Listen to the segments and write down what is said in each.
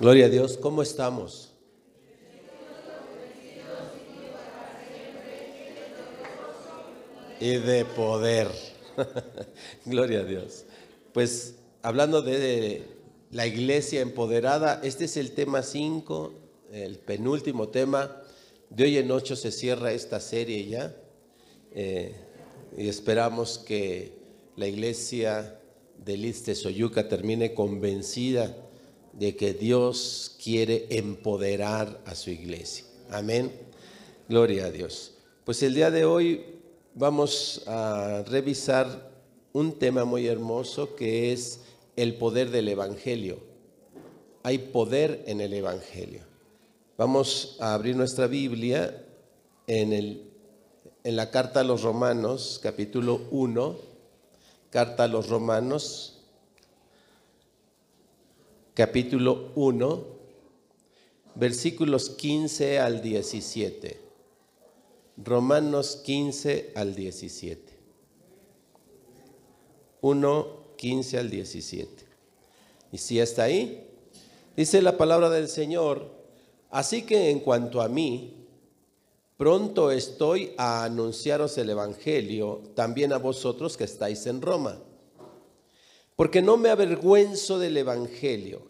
Gloria a Dios, ¿cómo estamos? Y de poder. Gloria a Dios. Pues hablando de la iglesia empoderada, este es el tema 5, el penúltimo tema. De hoy en ocho se cierra esta serie ya. Eh, y esperamos que la iglesia de Liste Soyuca termine convencida de que Dios quiere empoderar a su iglesia. Amén. Gloria a Dios. Pues el día de hoy vamos a revisar un tema muy hermoso que es el poder del Evangelio. Hay poder en el Evangelio. Vamos a abrir nuestra Biblia en, el, en la carta a los Romanos, capítulo 1, carta a los Romanos, capítulo 1, versículos 15 al 17. Romanos 15 al 17. 1, 15 al 17. Y si está ahí, dice la palabra del Señor, así que en cuanto a mí, pronto estoy a anunciaros el Evangelio también a vosotros que estáis en Roma. Porque no me avergüenzo del Evangelio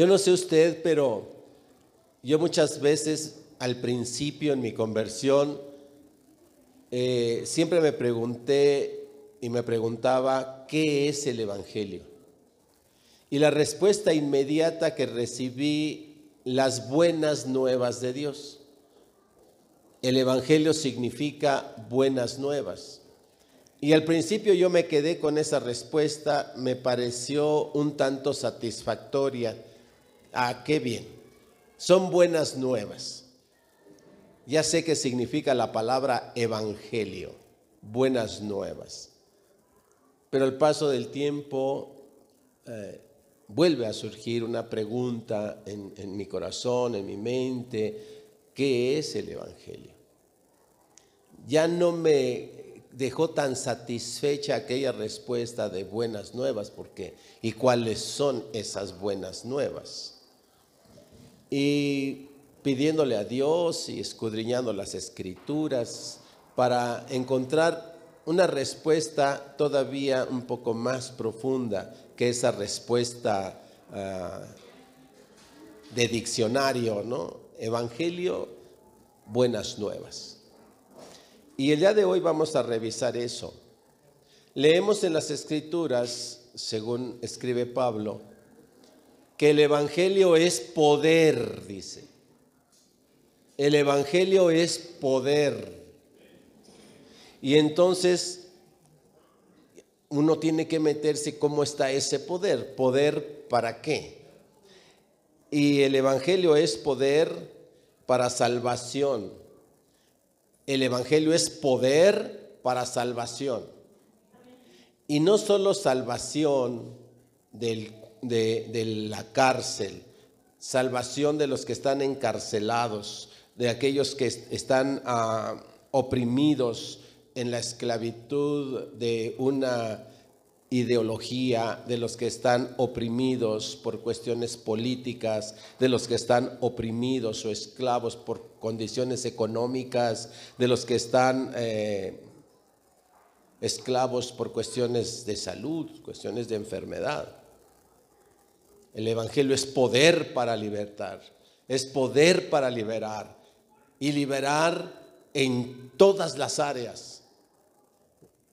Yo no sé usted, pero yo muchas veces al principio en mi conversión eh, siempre me pregunté y me preguntaba, ¿qué es el Evangelio? Y la respuesta inmediata que recibí, las buenas nuevas de Dios. El Evangelio significa buenas nuevas. Y al principio yo me quedé con esa respuesta, me pareció un tanto satisfactoria Ah, qué bien. Son buenas nuevas. Ya sé qué significa la palabra evangelio, buenas nuevas. Pero al paso del tiempo eh, vuelve a surgir una pregunta en, en mi corazón, en mi mente, ¿qué es el evangelio? Ya no me dejó tan satisfecha aquella respuesta de buenas nuevas, porque ¿y cuáles son esas buenas nuevas? Y pidiéndole a Dios y escudriñando las escrituras para encontrar una respuesta todavía un poco más profunda que esa respuesta ah, de diccionario, ¿no? Evangelio, buenas nuevas. Y el día de hoy vamos a revisar eso. Leemos en las escrituras, según escribe Pablo, que el Evangelio es poder, dice. El Evangelio es poder. Y entonces uno tiene que meterse cómo está ese poder. ¿Poder para qué? Y el Evangelio es poder para salvación. El Evangelio es poder para salvación. Y no solo salvación del de, la cárcel, salvación de los que están encarcelados, de aquellos que están ah, oprimidos en la esclavitud de una ideología, de los que están oprimidos por cuestiones políticas, de los que están oprimidos o esclavos por condiciones económicas, de los que están eh, esclavos por cuestiones de salud, cuestiones de enfermedad. El Evangelio es poder para libertar, es poder para liberar y liberar en todas las áreas.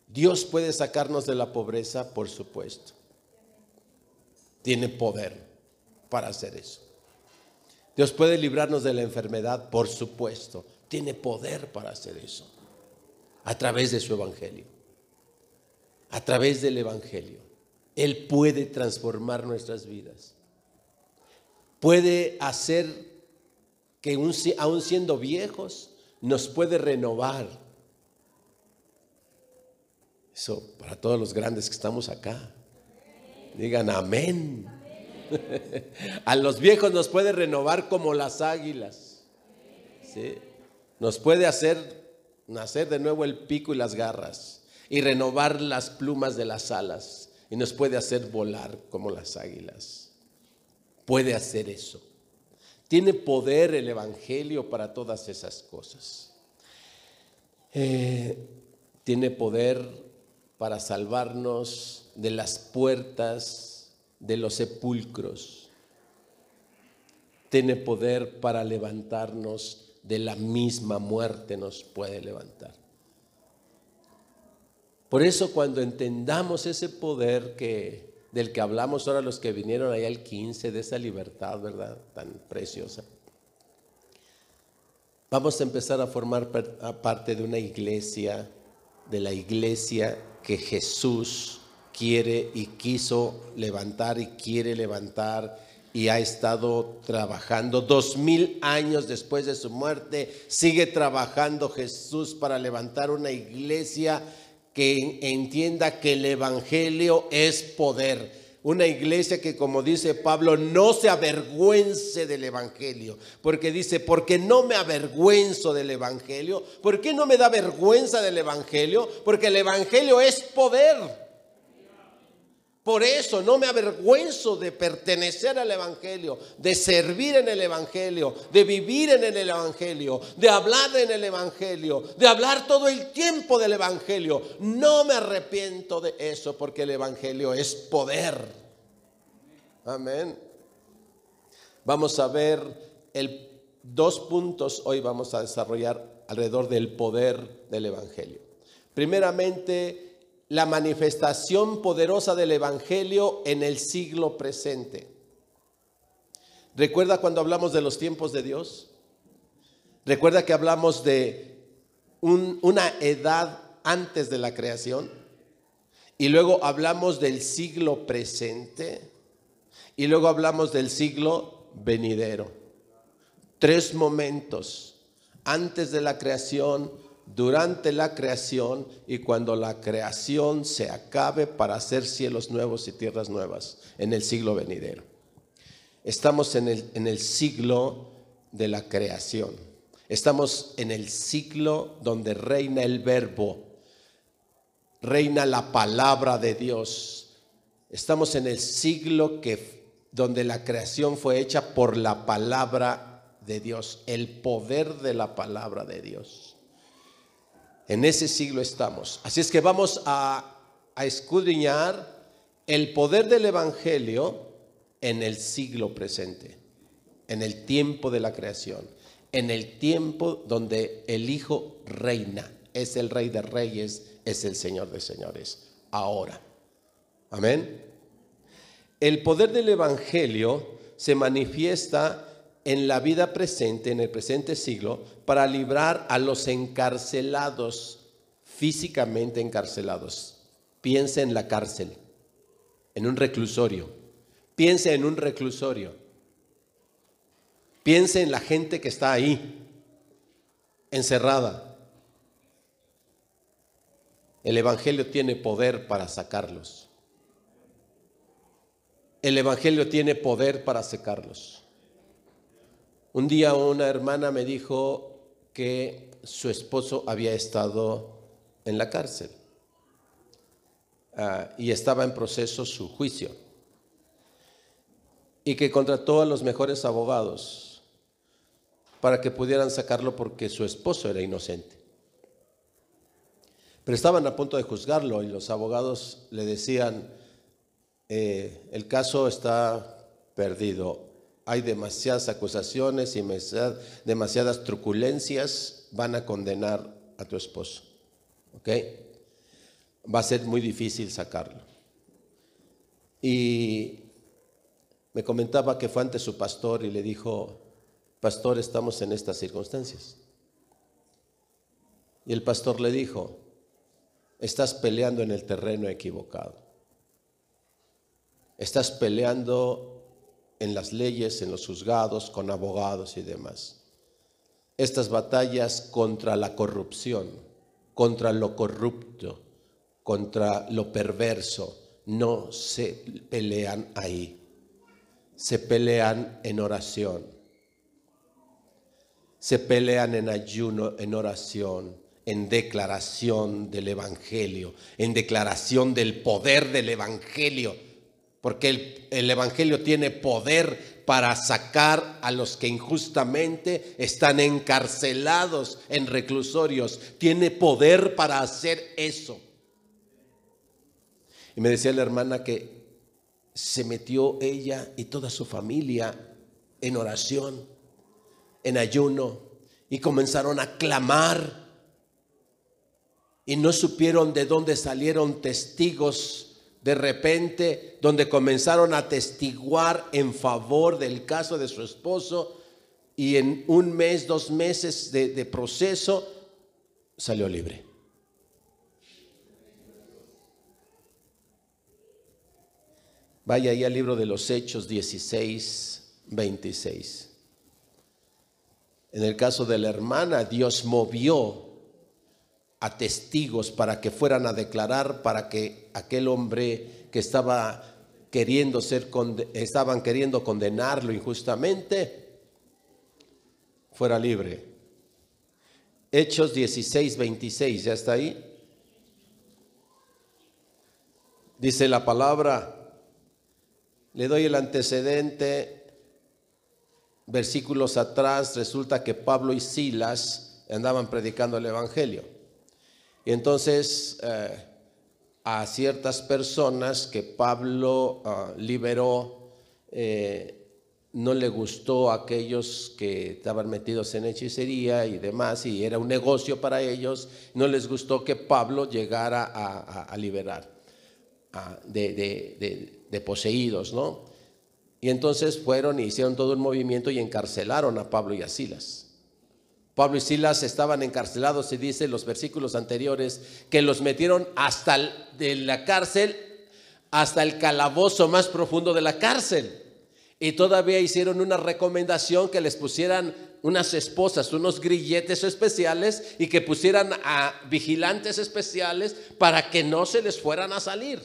Dios puede sacarnos de la pobreza, por supuesto. Tiene poder para hacer eso. Dios puede librarnos de la enfermedad, por supuesto. Tiene poder para hacer eso. A través de su Evangelio. A través del Evangelio. Él puede transformar nuestras vidas. Puede hacer que aún siendo viejos nos puede renovar. Eso para todos los grandes que estamos acá. Digan amén. A los viejos nos puede renovar como las águilas. ¿Sí? Nos puede hacer nacer de nuevo el pico y las garras y renovar las plumas de las alas y nos puede hacer volar como las águilas. Puede hacer eso. Tiene poder el Evangelio para todas esas cosas. Eh, tiene poder para salvarnos de las puertas de los sepulcros. Tiene poder para levantarnos de la misma muerte nos puede levantar. Por eso cuando entendamos ese poder que del que hablamos ahora los que vinieron allá el 15 de esa libertad, ¿verdad? Tan preciosa. Vamos a empezar a formar parte de una iglesia, de la iglesia que Jesús quiere y quiso levantar y quiere levantar y ha estado trabajando. Dos mil años después de su muerte, sigue trabajando Jesús para levantar una iglesia que entienda que el Evangelio es poder. Una iglesia que, como dice Pablo, no se avergüence del Evangelio. Porque dice, porque no me avergüenzo del Evangelio. ¿Por qué no me da vergüenza del Evangelio? Porque el Evangelio es poder. Por eso no me avergüenzo de pertenecer al Evangelio, de servir en el Evangelio, de vivir en el Evangelio, de hablar en el Evangelio, de hablar todo el tiempo del Evangelio. No me arrepiento de eso porque el Evangelio es poder. Amén. Vamos a ver el, dos puntos hoy vamos a desarrollar alrededor del poder del Evangelio. Primeramente, la manifestación poderosa del Evangelio en el siglo presente. ¿Recuerda cuando hablamos de los tiempos de Dios? ¿Recuerda que hablamos de una edad antes de la creación? Y luego hablamos del siglo presente. Y luego hablamos del siglo venidero. Tres momentos. Antes de la creación, durante la creación y cuando la creación se acabe para hacer cielos nuevos y tierras nuevas en el siglo venidero. Estamos en el, en el siglo de la creación. Estamos en el siglo donde reina el verbo, reina la palabra de Dios. Estamos en el siglo que donde la creación fue hecha por la palabra de Dios, el poder de la palabra de Dios. En ese siglo estamos. Así es que vamos a, escudriñar el poder del Evangelio en el siglo presente, en el tiempo de la creación, en el tiempo donde el Hijo reina, es el Rey de Reyes, es el Señor de Señores, ahora. Amén. El poder del Evangelio se manifiesta en la vida presente, en el presente siglo, para librar a los encarcelados, físicamente encarcelados. Piense en la cárcel, en un reclusorio. Piense en un reclusorio. Piense en la gente que está ahí, encerrada. El Evangelio tiene poder para sacarlos. El Evangelio tiene poder para sacarlos. Un día una hermana me dijo que su esposo había estado en la cárcel ah, y estaba en proceso su juicio y que contrató a los mejores abogados para que pudieran sacarlo porque su esposo era inocente. Pero estaban a punto de juzgarlo y los abogados le decían, eh, el caso está perdido, hay demasiadas acusaciones y demasiadas truculencias, van a condenar a tu esposo. ¿Ok? Va a ser muy difícil sacarlo. Y me comentaba que fue ante su pastor y le dijo, pastor, estamos en estas circunstancias. Y el pastor le dijo, estás peleando en el terreno equivocado. Estás peleando en las leyes, en los juzgados, con abogados y demás. Estas batallas contra la corrupción, contra lo corrupto, contra lo perverso, no se pelean ahí. Se pelean en oración. Se pelean en ayuno, en oración, en declaración del Evangelio, en declaración del poder del Evangelio. Porque el, el Evangelio tiene poder para sacar a los que injustamente están encarcelados en reclusorios. Tiene poder para hacer eso. Y me decía la hermana que se metió ella y toda su familia en oración, en ayuno, y comenzaron a clamar. Y no supieron de dónde salieron testigos de repente, donde comenzaron a testiguar en favor del caso de su esposo. Y en un mes, dos meses de, proceso, salió libre. Vaya ahí al libro de los Hechos 16, 26. En el caso de la hermana, Dios movió a testigos para que fueran a declarar, para que aquel hombre que estaba queriendo ser, estaban queriendo condenarlo injustamente, fuera libre. Hechos 16, 26, ¿ya está ahí? Dice la palabra, le doy el antecedente. Versículos atrás resulta que Pablo y Silas andaban predicando el Evangelio. Y entonces eh, a ciertas personas que Pablo ah, liberó, eh, no le gustó a aquellos que estaban metidos en hechicería y demás, y era un negocio para ellos, no les gustó que Pablo llegara a, liberar de de poseídos, ¿no? Y entonces fueron y hicieron todo un movimiento y encarcelaron a Pablo y a Silas. Pablo y Silas estaban encarcelados, y dice en los versículos anteriores, que los metieron hasta de la cárcel, hasta el calabozo más profundo de la cárcel. Y todavía hicieron una recomendación que les pusieran unas esposas, unos grilletes especiales y que pusieran a vigilantes especiales para que no se les fueran a salir.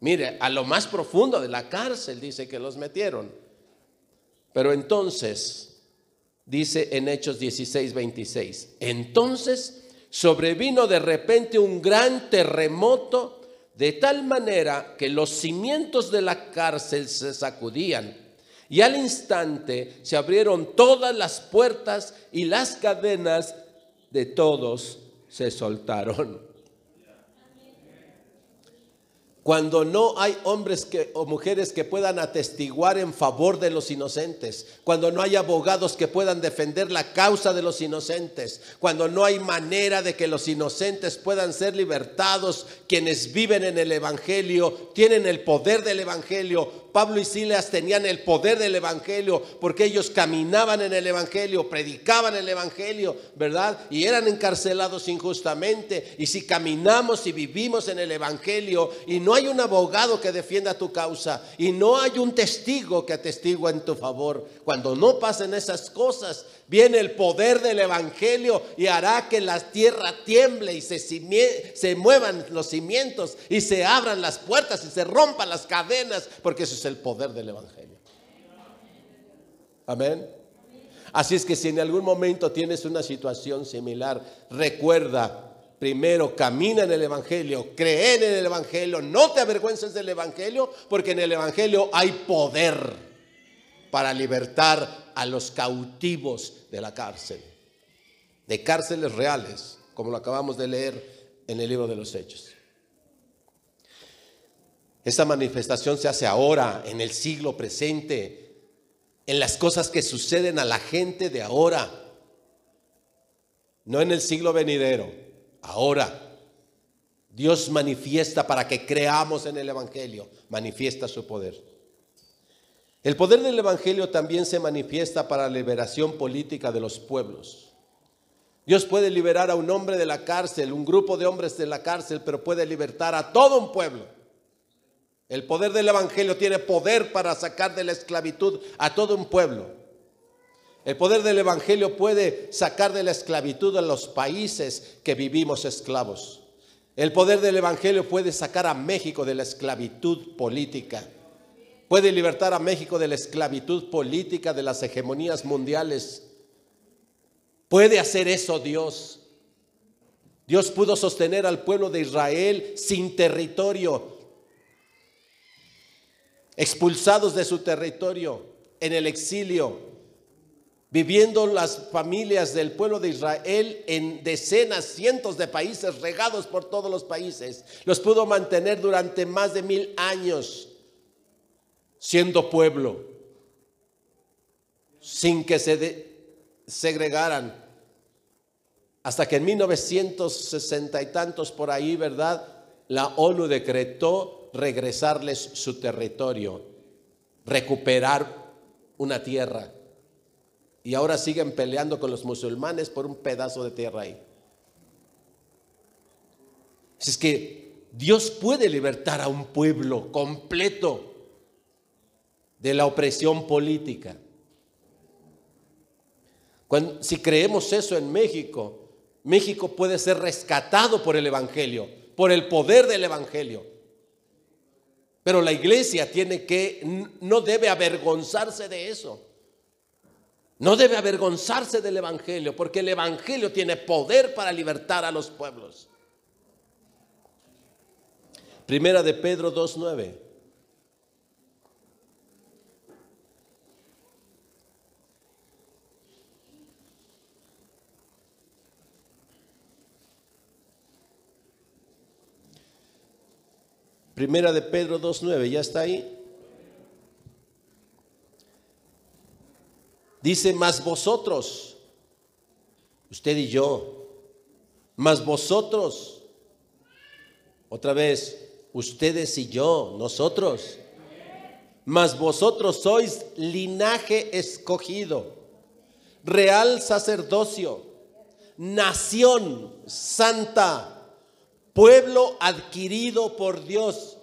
Mire, a lo más profundo de la cárcel dice que los metieron. Pero entonces, dice en Hechos 16, 26, entonces sobrevino de repente un gran terremoto de tal manera que los cimientos de la cárcel se sacudían y al instante se abrieron todas las puertas y las cadenas de todos se soltaron. Cuando no hay hombres o mujeres que puedan atestiguar en favor de los inocentes, cuando no hay abogados que puedan defender la causa de los inocentes, cuando no hay manera de que los inocentes puedan ser libertados, quienes viven en el Evangelio, tienen el poder del Evangelio, Pablo y Silas tenían el poder del Evangelio porque ellos caminaban en el Evangelio, predicaban el Evangelio, ¿verdad? Y eran encarcelados injustamente. Y si caminamos y vivimos en el Evangelio y no hay un abogado que defienda tu causa y no hay un testigo que atestigua en tu favor, cuando no pasen esas cosas, Viene el poder del Evangelio y hará que la tierra tiemble y se, se, muevan los cimientos y se abran las puertas y se rompan las cadenas, porque eso es el poder del Evangelio. Amén. Así es que si en algún momento tienes una situación similar, recuerda, primero camina en el Evangelio, cree en el Evangelio, no te avergüences del Evangelio, porque en el Evangelio hay poder para libertar a los cautivos de la cárcel, de cárceles reales, como lo acabamos de leer en el libro de los Hechos. Esta manifestación se hace ahora, en el siglo presente, en las cosas que suceden a la gente de ahora, no en el siglo venidero, ahora. Dios manifiesta para que creamos en el Evangelio, manifiesta su poder. El poder del Evangelio también se manifiesta para la liberación política de los pueblos. Dios puede liberar a un hombre de la cárcel, un grupo de hombres de la cárcel, pero puede libertar a todo un pueblo. El poder del Evangelio tiene poder para sacar de la esclavitud a todo un pueblo. El poder del Evangelio puede sacar de la esclavitud a los países que vivimos esclavos. El poder del Evangelio puede sacar a México de la esclavitud política. Puede libertar a México de la esclavitud política, de las hegemonías mundiales. Puede hacer eso Dios. Dios pudo sostener al pueblo de Israel sin territorio, expulsados de su territorio, en el exilio, viviendo las familias del pueblo de Israel en decenas, cientos de países, regados por todos los países. Los pudo mantener durante más de mil años siendo pueblo, sin que se segregaran. Hasta que en 1960 y tantos por ahí, ¿verdad? La ONU decretó regresarles su territorio, recuperar una tierra. Y ahora siguen peleando con los musulmanes por un pedazo de tierra ahí. Es que Dios puede libertar a un pueblo completo de la opresión política. si creemos eso en México, México puede ser rescatado por el Evangelio, por el poder del Evangelio. Pero la iglesia tiene que, no debe avergonzarse de eso. No debe avergonzarse del Evangelio, porque el Evangelio tiene poder para libertar a los pueblos. Primera de Pedro 2.9. Primera de Pedro 2.9, ¿ya está ahí? Dice, más vosotros, usted y yo, más vosotros, otra vez, ustedes y yo, nosotros, más vosotros sois linaje escogido, real sacerdocio, nación santa pueblo adquirido por Dios,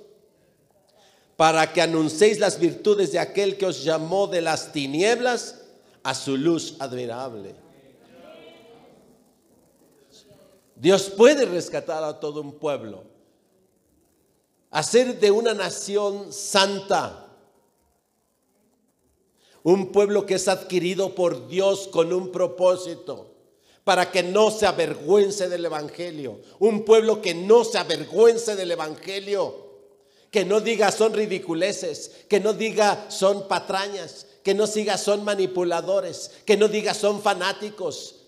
para que anunciéis las virtudes de aquel que os llamó de las tinieblas a su luz admirable. Dios puede rescatar a todo un pueblo, hacer de una nación santa, un pueblo que es adquirido por Dios con un propósito para que no se avergüence del Evangelio. Un pueblo que no se avergüence del Evangelio. Que no diga son ridiculeces, que no diga son patrañas, que no diga son manipuladores, que no diga son fanáticos.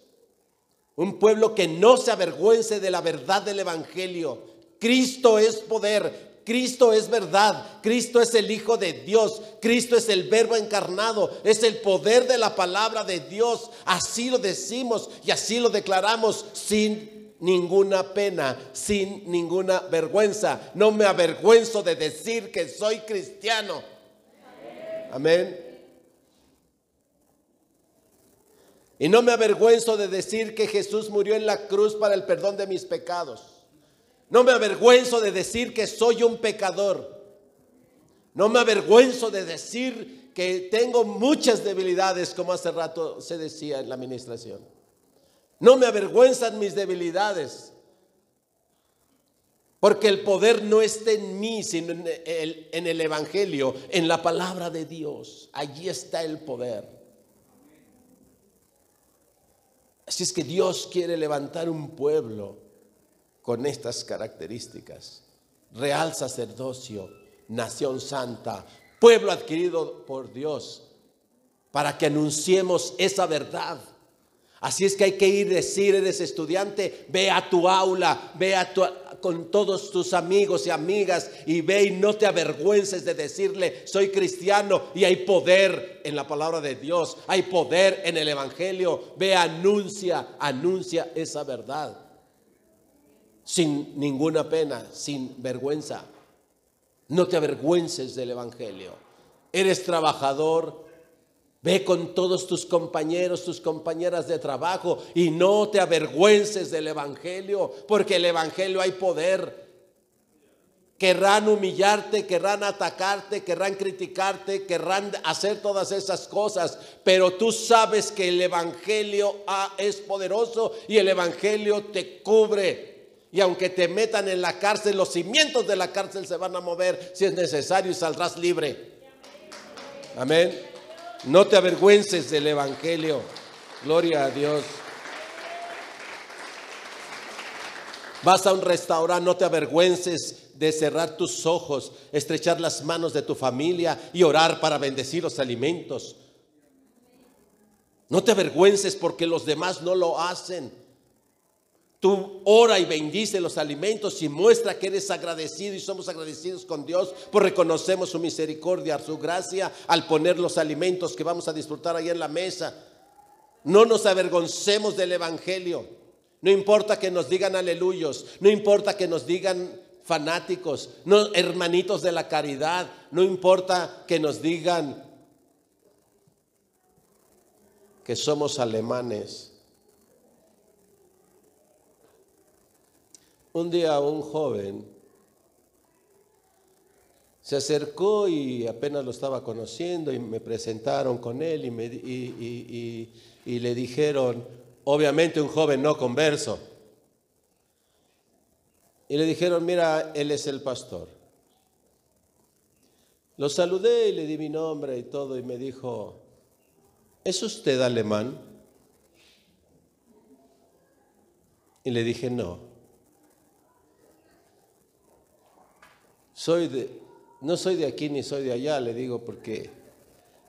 Un pueblo que no se avergüence de la verdad del Evangelio. Cristo es poder, Cristo es verdad, Cristo es el Hijo de Dios, Cristo es el Verbo encarnado, es el poder de la palabra de Dios. Así lo decimos y así lo declaramos sin ninguna pena, sin ninguna vergüenza. No me avergüenzo de decir que soy cristiano. Amén. Y no me avergüenzo de decir que Jesús murió en la cruz para el perdón de mis pecados. No me avergüenzo de decir que soy un pecador. No me avergüenzo de decir que tengo muchas debilidades, como hace rato se decía en la administración. No me avergüenzan mis debilidades. Porque el poder no está en mí, sino en el, en el, Evangelio, en la palabra de Dios. Allí está el poder. Así es que Dios quiere levantar un pueblo con estas características. Real sacerdocio, nación santa, pueblo adquirido por Dios, para que anunciemos esa verdad. Así es que hay que ir decir, eres estudiante, ve a tu aula, ve a tu, con todos tus amigos y amigas y ve y no te avergüences de decirle, soy cristiano y hay poder en la palabra de Dios, hay poder en el Evangelio. Ve, anuncia, anuncia esa verdad sin ninguna pena, sin vergüenza. No te avergüences del Evangelio. Eres trabajador, ve con todos tus compañeros, tus compañeras de trabajo y no te avergüences del Evangelio, porque el Evangelio hay poder. Querrán humillarte, querrán atacarte, querrán criticarte, querrán hacer todas esas cosas, pero tú sabes que el Evangelio ah, es poderoso y el Evangelio te cubre. Y aunque te metan en la cárcel, los cimientos de la cárcel se van a mover si es necesario y saldrás libre. Amén. No te avergüences del Evangelio. Gloria a Dios. Vas a un restaurante, no te avergüences de cerrar tus ojos, estrechar las manos de tu familia y orar para bendecir los alimentos. No te avergüences porque los demás no lo hacen. Tú ora y bendice los alimentos y muestra que eres agradecido y somos agradecidos con Dios, por reconocemos su misericordia, su gracia al poner los alimentos que vamos a disfrutar ahí en la mesa. No nos avergoncemos del Evangelio. No importa que nos digan aleluyos, no importa que nos digan fanáticos, no, hermanitos de la caridad, no importa que nos digan que somos alemanes. Un día un joven se acercó y apenas lo estaba conociendo y me presentaron con él y, me, y le dijeron, obviamente un joven no converso, y le dijeron, mira, él es el pastor. Lo saludé y le di mi nombre y todo y me dijo, ¿es usted alemán? Y le dije, no. Soy de, no soy de aquí ni soy de allá, le digo, porque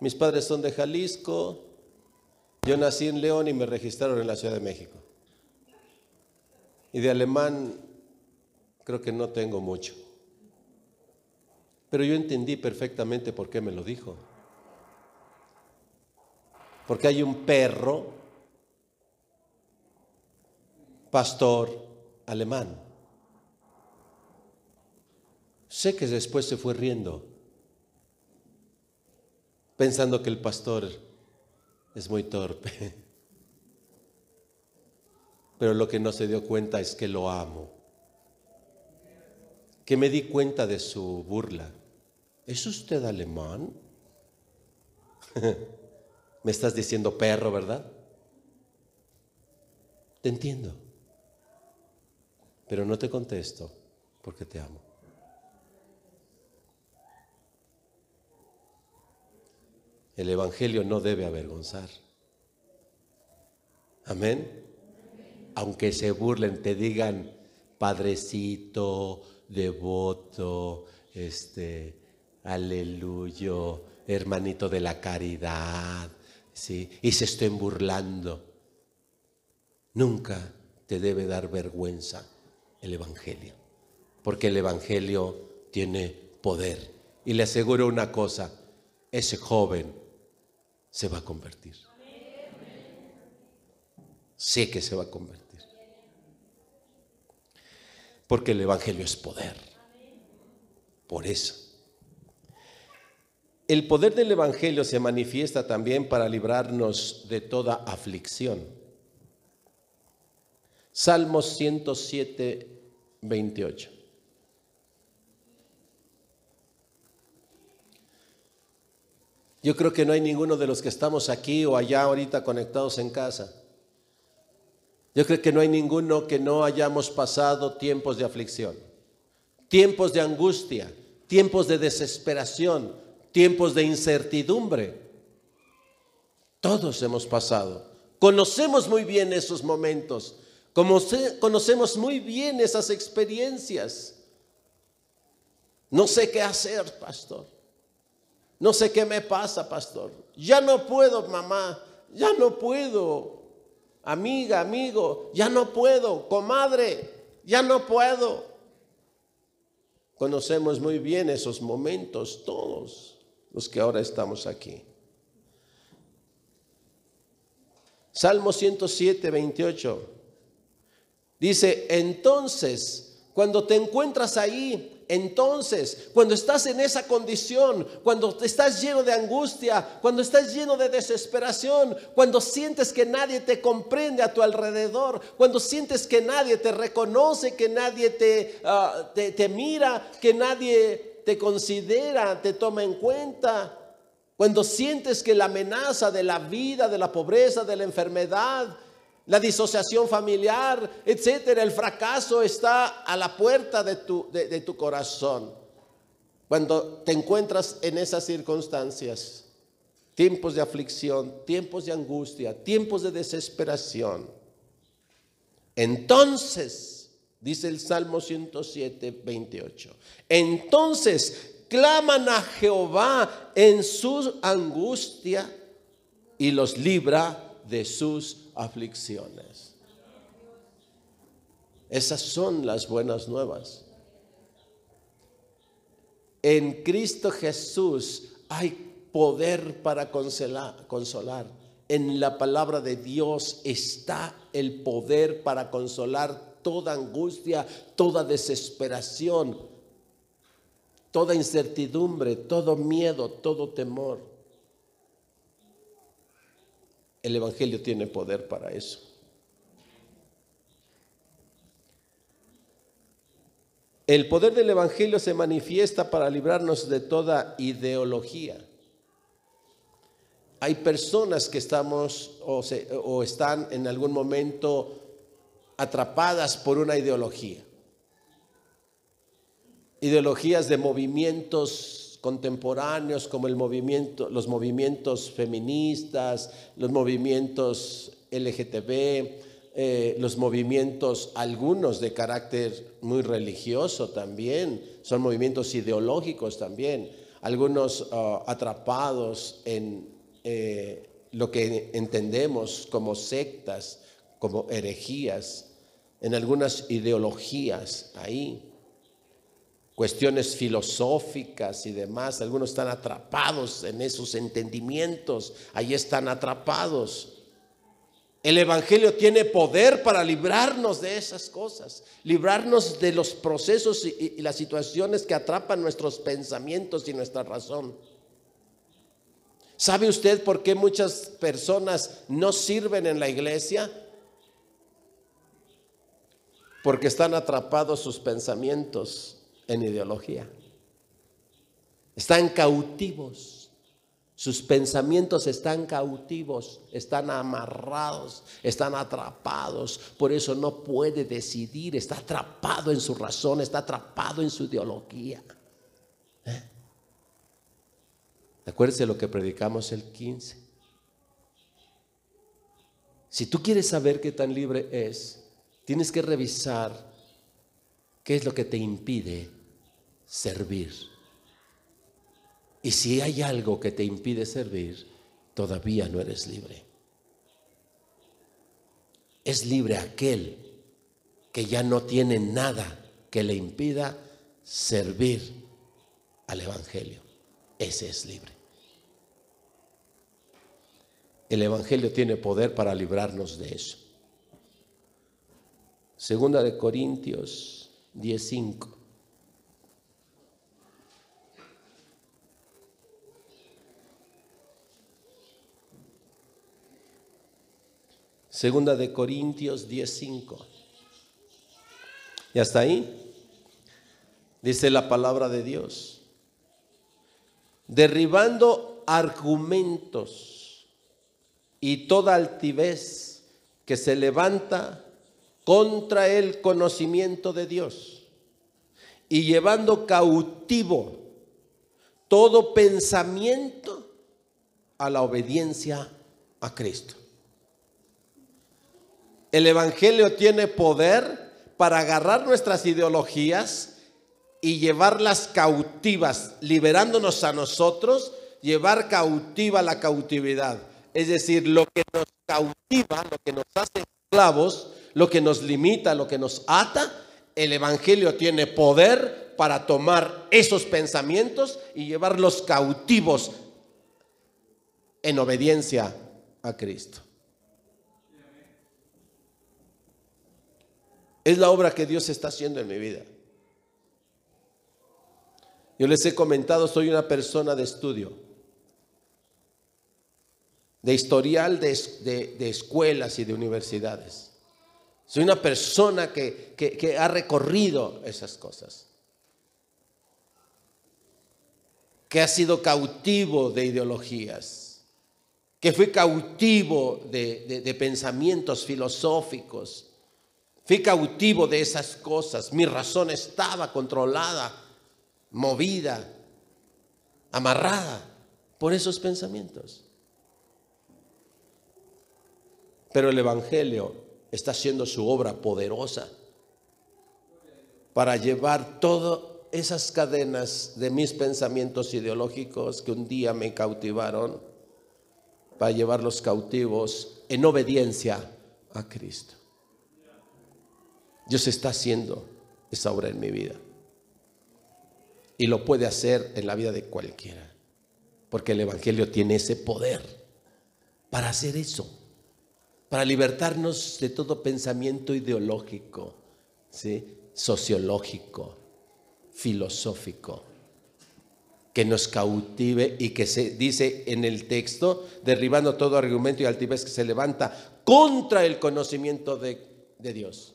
mis padres son de Jalisco, yo nací en León y me registraron en la Ciudad de México. Y de alemán creo que no tengo mucho. Pero yo entendí perfectamente por qué me lo dijo. Porque hay un perro, pastor alemán. Sé que después se fue riendo, pensando que el pastor es muy torpe. Pero lo que no se dio cuenta es que lo amo que me di cuenta de su burla. ¿Es usted alemán? me estás diciendo perro, ¿verdad? Te entiendo. Pero no te contesto porque te amo. El Evangelio no debe avergonzar. Amén. Aunque se burlen, te digan, Padrecito, devoto, este, aleluyo, hermanito de la caridad, ¿sí? y se estén burlando. Nunca te debe dar vergüenza el Evangelio, porque el Evangelio tiene poder. Y le aseguro una cosa, ese joven se va a convertir. Sé que se va a convertir porque el Evangelio es poder. Por eso. El poder del Evangelio se manifiesta también para librarnos de toda aflicción. Salmos 107, 28. Yo creo que no hay ninguno de los que estamos aquí o allá ahorita conectados en casa yo creo que no hay ninguno que no hayamos pasado tiempos de aflicción, tiempos de angustia, tiempos de desesperación, tiempos de incertidumbre. Todos hemos pasado. Conocemos muy bien esos momentos, conocemos muy bien esas experiencias. No sé qué hacer, pastor. No sé qué me pasa, pastor. Ya no puedo, mamá. Ya no puedo amiga, amigo, ya no puedo, comadre, ya no puedo. Conocemos muy bien esos momentos todos los que ahora estamos aquí. Salmo 107, 28. Dice, entonces, cuando te encuentras ahí, Entonces, cuando estás en esa condición, cuando estás lleno de angustia, cuando estás lleno de desesperación, cuando sientes que nadie te comprende a tu alrededor, cuando sientes que nadie te reconoce, que nadie te, ah, te, mira, que nadie te considera, te toma en cuenta, cuando sientes que la amenaza de la vida, de la pobreza, de la enfermedad, la disociación familiar, etcétera, el fracaso está a la puerta de tu, de, tu corazón. Cuando te encuentras en esas circunstancias, tiempos de aflicción, tiempos de angustia, tiempos de desesperación, entonces, dice el Salmo 107, 28, entonces claman a Jehová en su angustia y los libra de sus aflicciones. Esas son las buenas nuevas. En Cristo Jesús hay poder para consolar, En la palabra de Dios está el poder para consolar toda angustia, toda desesperación, toda incertidumbre, todo miedo, todo temor. El Evangelio tiene poder para eso. El poder del Evangelio se manifiesta para librarnos de toda ideología. Hay personas que estamos o, están en algún momento atrapadas por una ideología. Ideologías de movimientos contemporáneos como el movimiento, los movimientos feministas, los movimientos LGTB, eh, los movimientos, algunos de carácter muy religioso también, son movimientos ideológicos también, algunos ah, atrapados en eh, lo que entendemos como sectas, como herejías, en algunas ideologías ahí cuestiones filosóficas y demás. Algunos están atrapados en esos entendimientos, ahí están atrapados. El Evangelio tiene poder para librarnos de esas cosas, librarnos de los procesos y, las situaciones que atrapan nuestros pensamientos y nuestra razón. ¿Sabe usted por qué muchas personas no sirven en la iglesia? Porque están atrapados sus pensamientos en ideología. Están cautivos. Sus pensamientos están cautivos, están amarrados, están atrapados. Por eso no puede decidir, está atrapado en su razón, está atrapado en su ideología. ¿Eh? Acuérdese lo que predicamos el 15. Si tú quieres saber qué tan libre es, tienes que revisar qué es lo que te impide servir. Y si hay algo que te impide servir, todavía no eres libre. Es libre aquel que ya no tiene nada que le impida servir al Evangelio. Ese es libre. El Evangelio tiene poder para librarnos de eso. Segunda de Corintios 10:5. Segunda de Corintios 10:5. ¿Y hasta ahí? Dice la palabra de Dios. Derribando argumentos y toda altivez que se levanta contra el conocimiento de Dios y llevando cautivo todo pensamiento a la obediencia a Cristo. El Evangelio tiene poder para agarrar nuestras ideologías y llevarlas cautivas, liberándonos a nosotros, llevar cautiva la cautividad. Es decir, lo que nos cautiva, lo que nos hace esclavos, lo que nos limita, lo que nos ata, el Evangelio tiene poder para tomar esos pensamientos y llevarlos cautivos en obediencia a Cristo. Es la obra que Dios está haciendo en mi vida. Yo les he comentado, soy una persona de estudio, de historial de, escuelas y de universidades. Soy una persona que, que ha recorrido esas cosas. que ha sido cautivo de ideologías, que fui cautivo de, pensamientos filosóficos, fui cautivo de esas cosas, mi razón estaba controlada, movida, amarrada por esos pensamientos. Pero el Evangelio está haciendo su obra poderosa para llevar todo esas cadenas de mis pensamientos ideológicos que un día me cautivaron para llevarlos cautivos en obediencia a Cristo. Dios está haciendo esa obra en mi vida. Y lo puede hacer en la vida de cualquiera. Porque el Evangelio tiene ese poder para hacer eso. Para libertarnos de todo pensamiento ideológico, ¿sí? sociológico, filosófico que nos cautive y que se dice en el texto, derribando todo argumento y altivez que se levanta contra el conocimiento de, de Dios.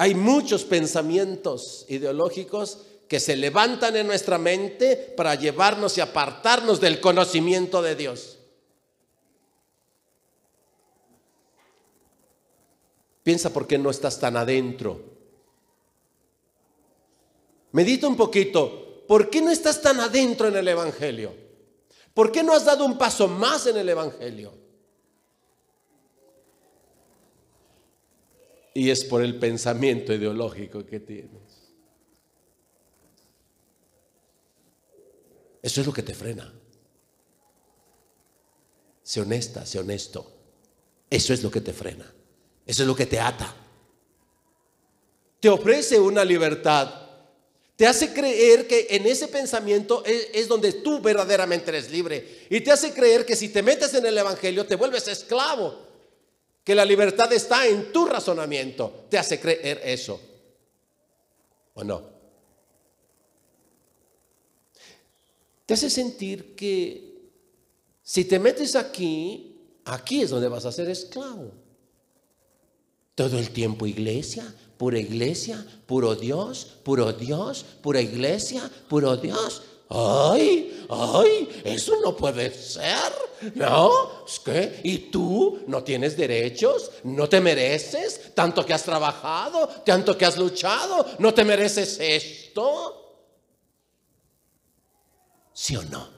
Hay muchos pensamientos ideológicos que se levantan en nuestra mente para llevarnos y apartarnos del conocimiento de Dios. Piensa por qué no estás tan adentro Medita un poquito, ¿por qué no estás tan adentro en el Evangelio? ¿Por qué no has dado un paso más en el Evangelio? Y es por el pensamiento ideológico que tienes. Eso es lo que te frena. Sé honesta, sé honesto. Eso es lo que te frena. Eso es lo que te ata. Te ofrece una libertad te hace creer que en ese pensamiento es, donde tú verdaderamente eres libre. Y te hace creer que si te metes en el Evangelio te vuelves esclavo. Que la libertad está en tu razonamiento. Te hace creer eso. ¿O no? Te hace sentir que si te metes aquí, aquí es donde vas a ser esclavo. Todo el tiempo iglesia, pura iglesia, puro Dios, puro Dios, pura iglesia, puro Dios. Ay, ay, eso no puede ser. No, que, ¿y tú no tienes derechos? ¿No te mereces tanto que has trabajado, tanto que has luchado? ¿No te mereces esto? ¿Sí o no?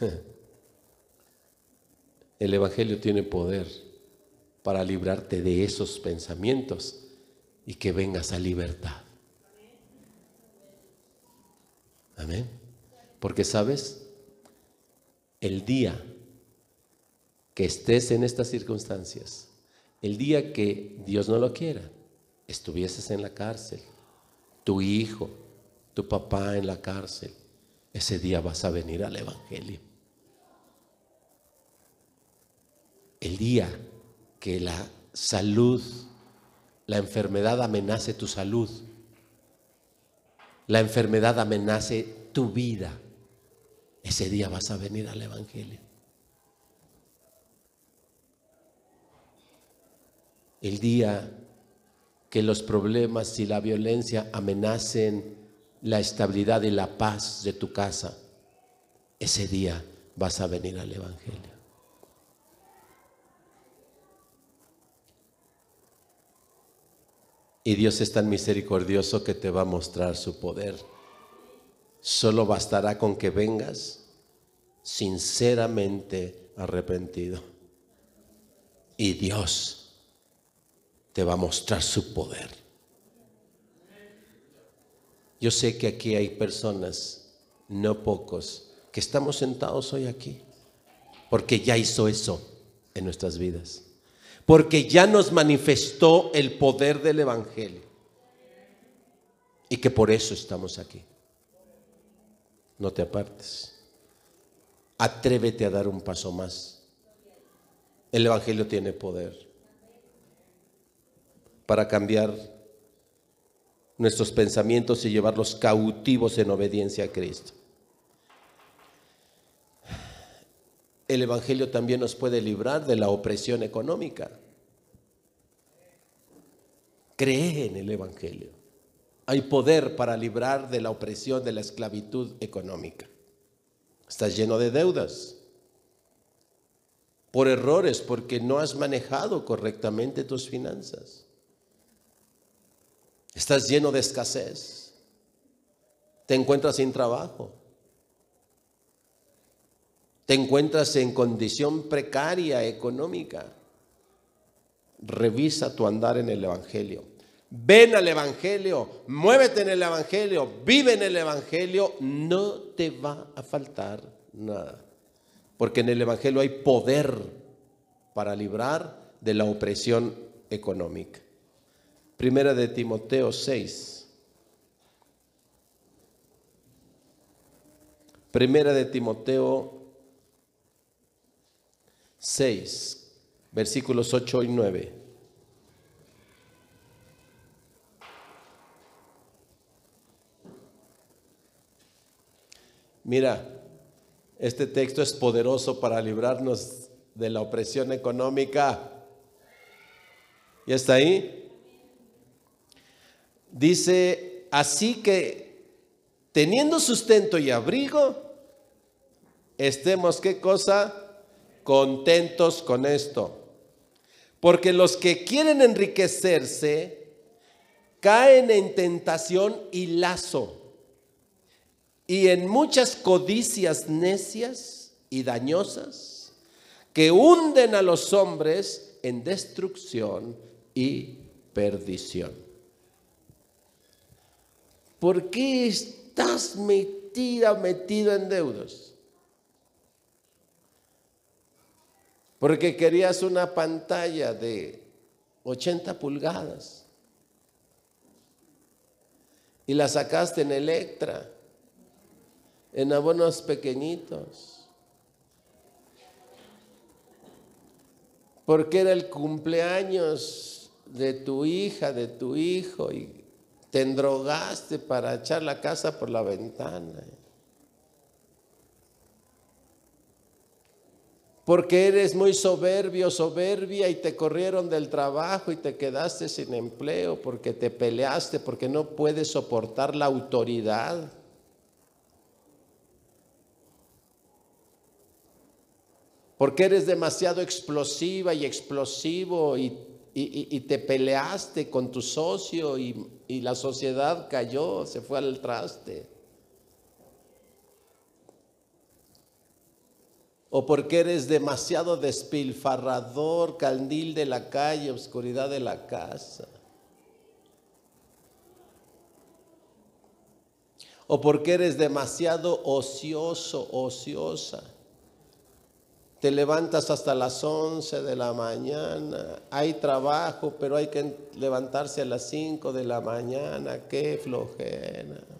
El Evangelio tiene poder para librarte de esos pensamientos y que vengas a libertad. Amén. Porque sabes, el día que estés en estas circunstancias, el día que Dios no lo quiera, estuvieses en la cárcel, tu hijo, tu papá en la cárcel, ese día vas a venir al Evangelio. el día que la salud, la enfermedad amenace tu salud, la enfermedad amenace tu vida, ese día vas a venir al Evangelio. El día que los problemas y la violencia amenacen la estabilidad y la paz de tu casa, ese día vas a venir al Evangelio. Y Dios es tan misericordioso que te va a mostrar su poder. Solo bastará con que vengas sinceramente arrepentido. Y Dios te va a mostrar su poder. Yo sé que aquí hay personas, no pocos, que estamos sentados hoy aquí, porque ya hizo eso en nuestras vidas porque ya nos manifestó el poder del Evangelio y que por eso estamos aquí. No te apartes. Atrévete a dar un paso más. El Evangelio tiene poder. para cambiar nuestros pensamientos y llevarlos cautivos en obediencia a Cristo. El Evangelio también nos puede librar de la opresión económica. Cree en el Evangelio. Hay poder para librar de la opresión de la esclavitud económica. Estás lleno de deudas por errores, porque no has manejado correctamente tus finanzas. Estás lleno de escasez. Te encuentras sin trabajo. Te encuentras en condición precaria económica. Revisa tu andar en el Evangelio. Ven al Evangelio, muévete en el Evangelio, vive en el Evangelio, no te va a faltar nada. Porque en el Evangelio hay poder para librar de la opresión económica. Primera de Timoteo 6. Primera de Timoteo 6, versículos 8 y 9. Mira, este texto es poderoso para librarnos de la opresión económica. ¿Y está ahí? Dice, así que teniendo sustento y abrigo, estemos qué cosa? Contentos con esto. Porque los que quieren enriquecerse caen en tentación y lazo y en muchas codicias necias y dañosas que hunden a los hombres en destrucción y perdición. ¿Por qué estás metida, metido en deudas? Porque querías una pantalla de 80 pulgadas y la sacaste en Electra, en abonos pequeñitos. Porque era el cumpleaños de tu hija, de tu hijo, y te endrogaste para echar la casa por la ventana. Porque eres muy soberbio, soberbia y te corrieron del trabajo y te quedaste sin empleo porque te peleaste, porque no puedes soportar la autoridad. Porque eres demasiado explosiva y explosivo y te peleaste con tu socio y la sociedad cayó, se fue al traste. O porque eres demasiado despilfarrador, candil de la calle, oscuridad de la casa. O porque eres demasiado ocioso, ociosa. Te levantas hasta las 11 de la mañana. Hay trabajo, pero hay que levantarse a las 5 de la mañana. Qué flojera.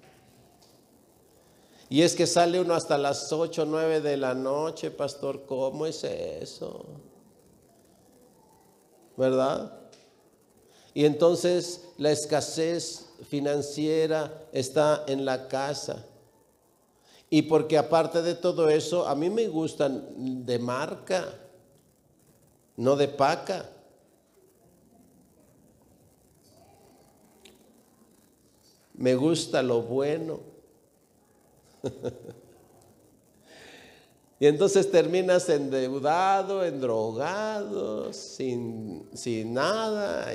Y es que sale uno hasta las 8 o 9 de la noche, pastor. ¿Cómo es eso? ¿Verdad? Y entonces la escasez financiera está en la casa. Y porque aparte de todo eso, a mí me gustan de marca, no de paca. Me gusta lo bueno. y entonces terminas endeudado, endrogado, sin, sin nada.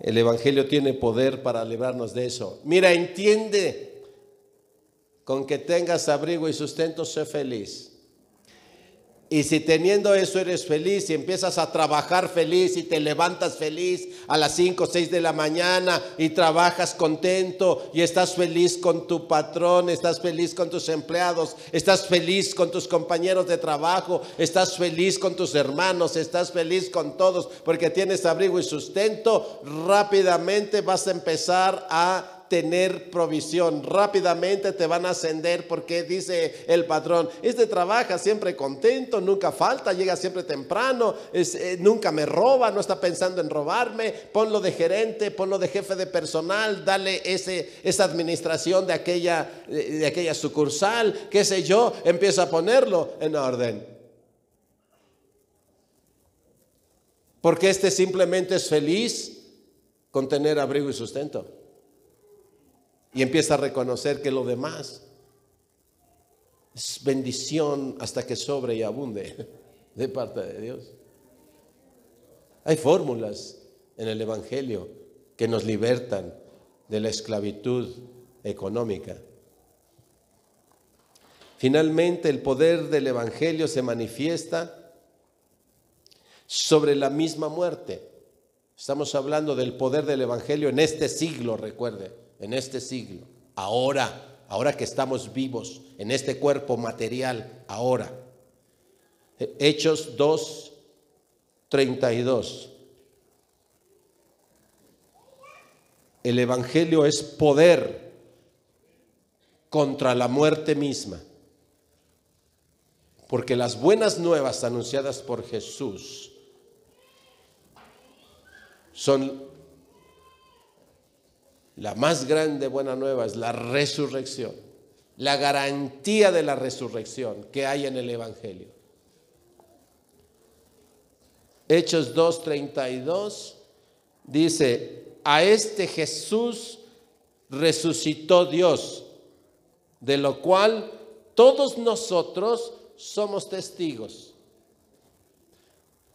El Evangelio tiene poder para librarnos de eso. Mira, entiende, con que tengas abrigo y sustento, sé feliz. Y si teniendo eso eres feliz y empiezas a trabajar feliz y te levantas feliz a las 5 o 6 de la mañana y trabajas contento y estás feliz con tu patrón, estás feliz con tus empleados, estás feliz con tus compañeros de trabajo, estás feliz con tus hermanos, estás feliz con todos porque tienes abrigo y sustento, rápidamente vas a empezar a tener provisión, rápidamente te van a ascender porque dice el patrón, este trabaja siempre contento, nunca falta, llega siempre temprano, eh, nunca me roba, no está pensando en robarme, ponlo de gerente, ponlo de jefe de personal, dale ese, esa administración de aquella, de aquella sucursal, qué sé yo, empieza a ponerlo en orden. Porque este simplemente es feliz con tener abrigo y sustento y empieza a reconocer que lo demás es bendición hasta que sobre y abunde de parte de Dios. Hay fórmulas en el Evangelio que nos libertan de la esclavitud económica. Finalmente, el poder del Evangelio se manifiesta sobre la misma muerte. Estamos hablando del poder del Evangelio en este siglo, recuerde en este siglo, ahora, ahora que estamos vivos en este cuerpo material, ahora. Hechos 2, 32. El Evangelio es poder contra la muerte misma. Porque las buenas nuevas anunciadas por Jesús son la más grande buena nueva es la resurrección, la garantía de la resurrección que hay en el Evangelio. Hechos 2.32 dice, a este Jesús resucitó Dios, de lo cual todos nosotros somos testigos.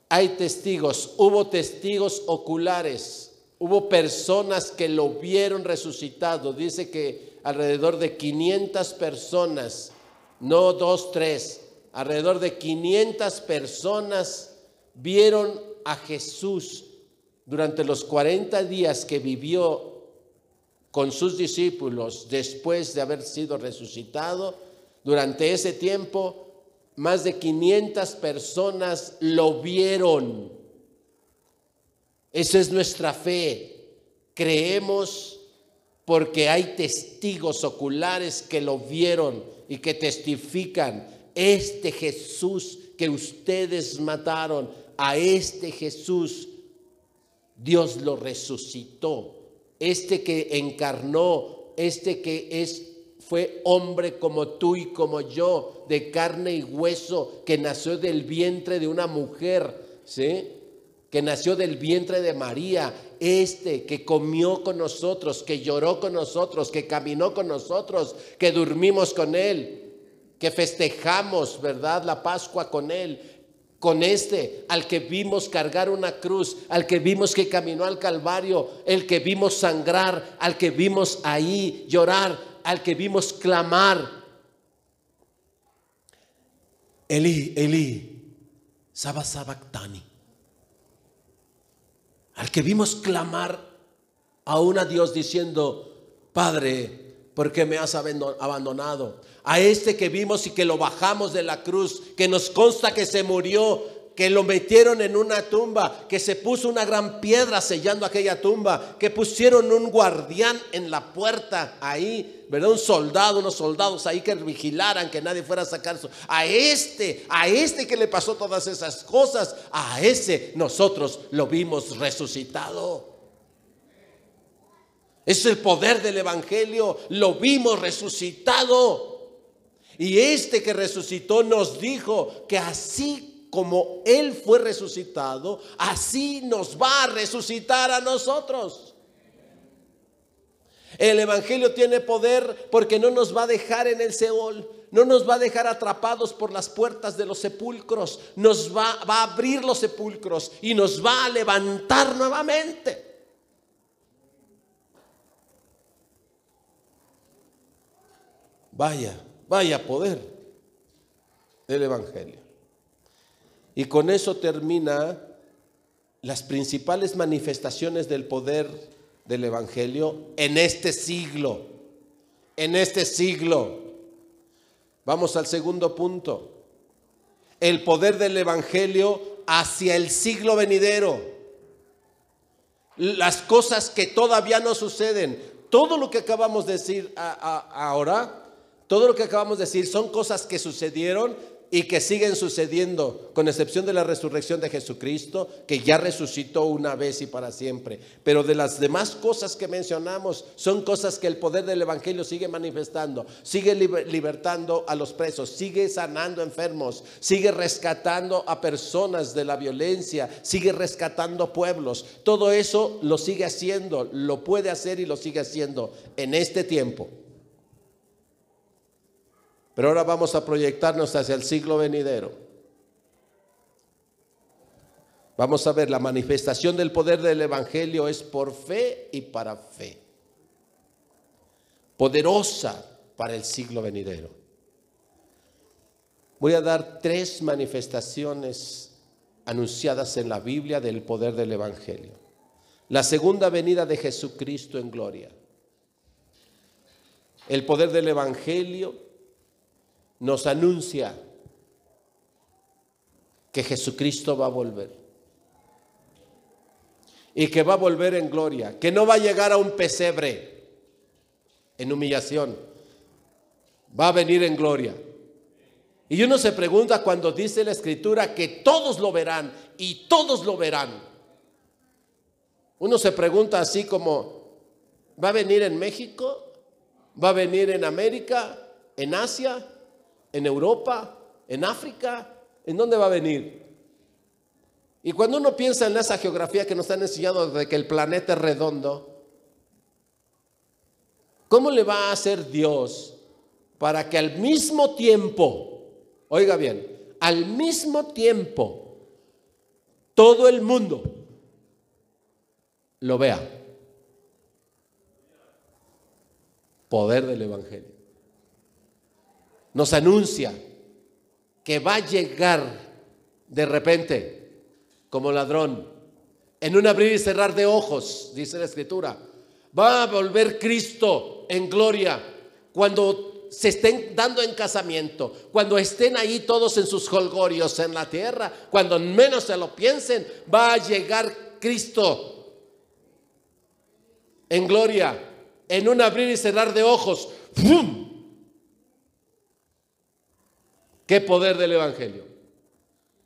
Hay testigos, hubo testigos oculares Hubo personas que lo vieron resucitado. Dice que alrededor de 500 personas, no dos, tres, alrededor de 500 personas vieron a Jesús durante los 40 días que vivió con sus discípulos después de haber sido resucitado. Durante ese tiempo, más de 500 personas lo vieron esa es nuestra fe. Creemos porque hay testigos oculares que lo vieron y que testifican. Este Jesús que ustedes mataron, a este Jesús Dios lo resucitó. Este que encarnó, este que es fue hombre como tú y como yo, de carne y hueso, que nació del vientre de una mujer, ¿sí? Que nació del vientre de María, este que comió con nosotros, que lloró con nosotros, que caminó con nosotros, que durmimos con Él, que festejamos, ¿verdad? La Pascua con Él, con este, al que vimos cargar una cruz, al que vimos que caminó al Calvario, el que vimos sangrar, al que vimos ahí llorar, al que vimos clamar. Eli, Eli, Saba al que vimos clamar aún a Dios diciendo, Padre, ¿por qué me has abandonado? A este que vimos y que lo bajamos de la cruz, que nos consta que se murió, que lo metieron en una tumba, que se puso una gran piedra sellando aquella tumba, que pusieron un guardián en la puerta ahí, ¿verdad? Un soldado, unos soldados ahí que vigilaran que nadie fuera a sacar. A este, a este que le pasó todas esas cosas, a ese nosotros lo vimos resucitado. Es el poder del Evangelio, lo vimos resucitado. Y este que resucitó nos dijo que así como Él fue resucitado, así nos va a resucitar a nosotros. El Evangelio tiene poder porque no nos va a dejar en el Seol, no nos va a dejar atrapados por las puertas de los sepulcros, nos va, a abrir los sepulcros y nos va a levantar nuevamente. Vaya, vaya poder del Evangelio. Y con eso termina las principales manifestaciones del poder del Evangelio en este siglo. En este siglo. Vamos al segundo punto. El poder del Evangelio hacia el siglo venidero. Las cosas que todavía no suceden. todo lo que acabamos de decir ahora, todo lo que acabamos de decir son cosas que sucedieron y que siguen sucediendo, con excepción de la resurrección de Jesucristo, que ya resucitó una vez y para siempre. Pero de las demás cosas que mencionamos, son cosas que el poder del Evangelio sigue manifestando, sigue libertando a los presos, sigue sanando enfermos, sigue rescatando a personas de la violencia, sigue rescatando pueblos. Todo eso lo sigue haciendo, lo puede hacer y lo sigue haciendo en este tiempo. Pero ahora vamos a proyectarnos hacia el siglo venidero. Vamos a ver, la manifestación del poder del Evangelio es por fe y para fe. Poderosa para el siglo venidero. Voy a dar tres manifestaciones anunciadas en la Biblia del poder del Evangelio. La segunda venida de Jesucristo en gloria. El poder del Evangelio nos anuncia que Jesucristo va a volver. Y que va a volver en gloria, que no va a llegar a un pesebre en humillación, va a venir en gloria. Y uno se pregunta cuando dice la escritura que todos lo verán y todos lo verán. Uno se pregunta así como, ¿va a venir en México? ¿Va a venir en América? ¿En Asia? En Europa, en África, ¿en dónde va a venir? Y cuando uno piensa en esa geografía que nos han enseñado de que el planeta es redondo, ¿cómo le va a hacer Dios para que al mismo tiempo, oiga bien, al mismo tiempo, todo el mundo lo vea? Poder del Evangelio nos anuncia que va a llegar de repente como ladrón, en un abrir y cerrar de ojos, dice la escritura. Va a volver Cristo en gloria cuando se estén dando en casamiento, cuando estén ahí todos en sus holgorios en la tierra, cuando menos se lo piensen, va a llegar Cristo en gloria, en un abrir y cerrar de ojos. ¡Fum! ¿Qué poder del Evangelio?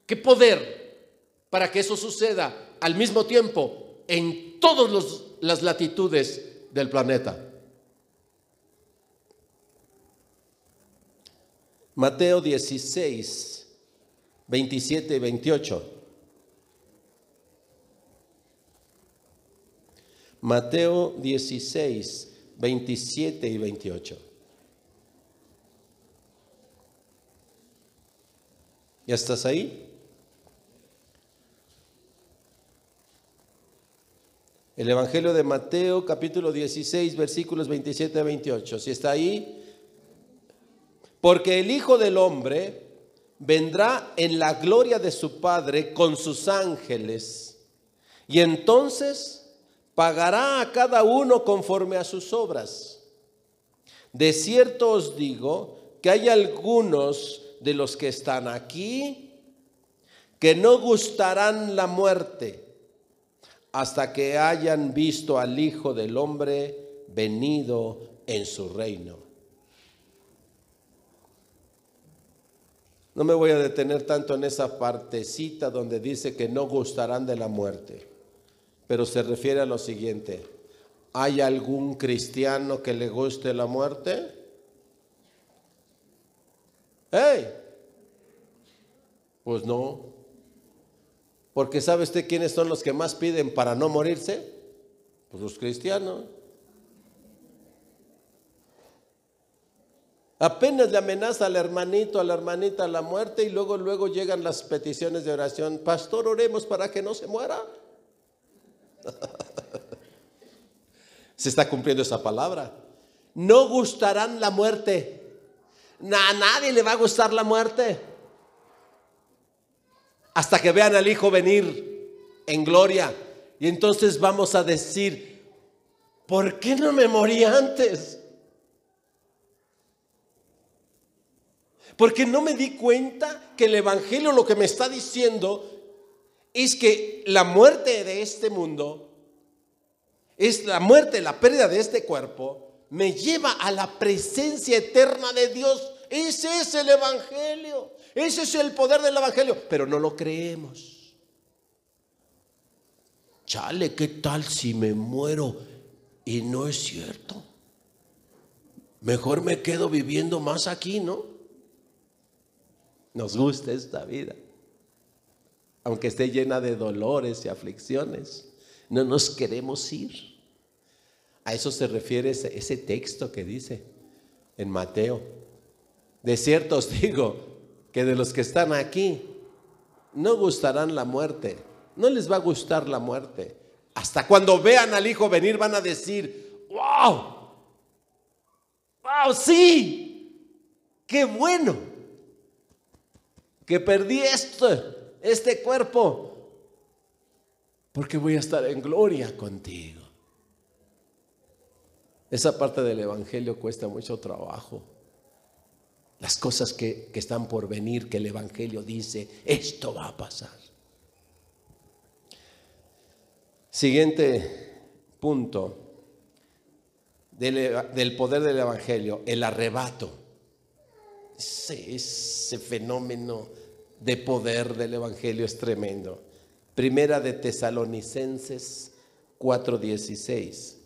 ¿Qué poder para que eso suceda al mismo tiempo en todas las latitudes del planeta? Mateo 16, 27 y 28. Mateo 16, 27 y 28. ¿Ya estás ahí? El Evangelio de Mateo, capítulo 16, versículos 27 a 28. Si está ahí, porque el Hijo del Hombre vendrá en la gloria de su Padre con sus ángeles, y entonces pagará a cada uno conforme a sus obras. De cierto os digo que hay algunos de los que están aquí que no gustarán la muerte hasta que hayan visto al Hijo del Hombre venido en su reino. No me voy a detener tanto en esa partecita donde dice que no gustarán de la muerte, pero se refiere a lo siguiente. ¿Hay algún cristiano que le guste la muerte? ¡Hey! Pues no. Porque ¿sabe usted quiénes son los que más piden para no morirse? Pues los cristianos. Apenas le amenaza al hermanito, a la hermanita la muerte y luego luego llegan las peticiones de oración. Pastor, oremos para que no se muera. se está cumpliendo esa palabra. No gustarán la muerte. A nadie le va a gustar la muerte. Hasta que vean al Hijo venir en gloria. Y entonces vamos a decir, ¿por qué no me morí antes? Porque no me di cuenta que el Evangelio lo que me está diciendo es que la muerte de este mundo es la muerte, la pérdida de este cuerpo, me lleva a la presencia eterna de Dios. Ese es el Evangelio. Ese es el poder del Evangelio. Pero no lo creemos. Chale, ¿qué tal si me muero y no es cierto? Mejor me quedo viviendo más aquí, ¿no? Nos gusta esta vida. Aunque esté llena de dolores y aflicciones, no nos queremos ir. A eso se refiere ese, texto que dice en Mateo. De cierto os digo que de los que están aquí no gustarán la muerte, no les va a gustar la muerte. Hasta cuando vean al Hijo venir van a decir, wow, wow, sí, qué bueno que perdí este cuerpo, porque voy a estar en gloria contigo. Esa parte del Evangelio cuesta mucho trabajo. Las cosas que, están por venir, que el Evangelio dice, esto va a pasar. Siguiente punto del, poder del Evangelio, el arrebato. Ese, ese fenómeno de poder del Evangelio es tremendo. Primera de Tesalonicenses 4:16.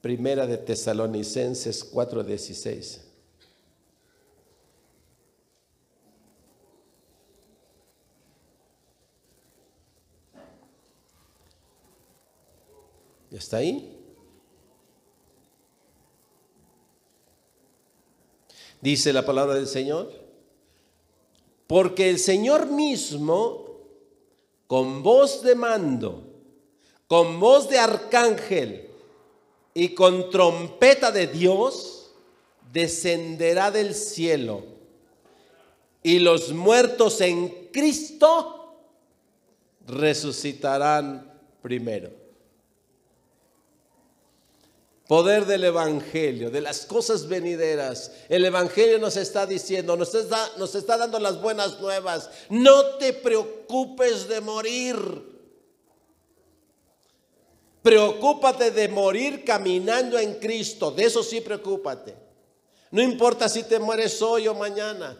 Primera de Tesalonicenses 4:16. ¿Ya está ahí? Dice la palabra del Señor. Porque el Señor mismo, con voz de mando, con voz de arcángel, y con trompeta de Dios descenderá del cielo y los muertos en Cristo resucitarán primero. Poder del Evangelio, de las cosas venideras. El Evangelio nos está diciendo, nos está, nos está dando las buenas nuevas. No te preocupes de morir. Preocúpate de morir caminando en Cristo. De eso sí preocúpate. No importa si te mueres hoy o mañana.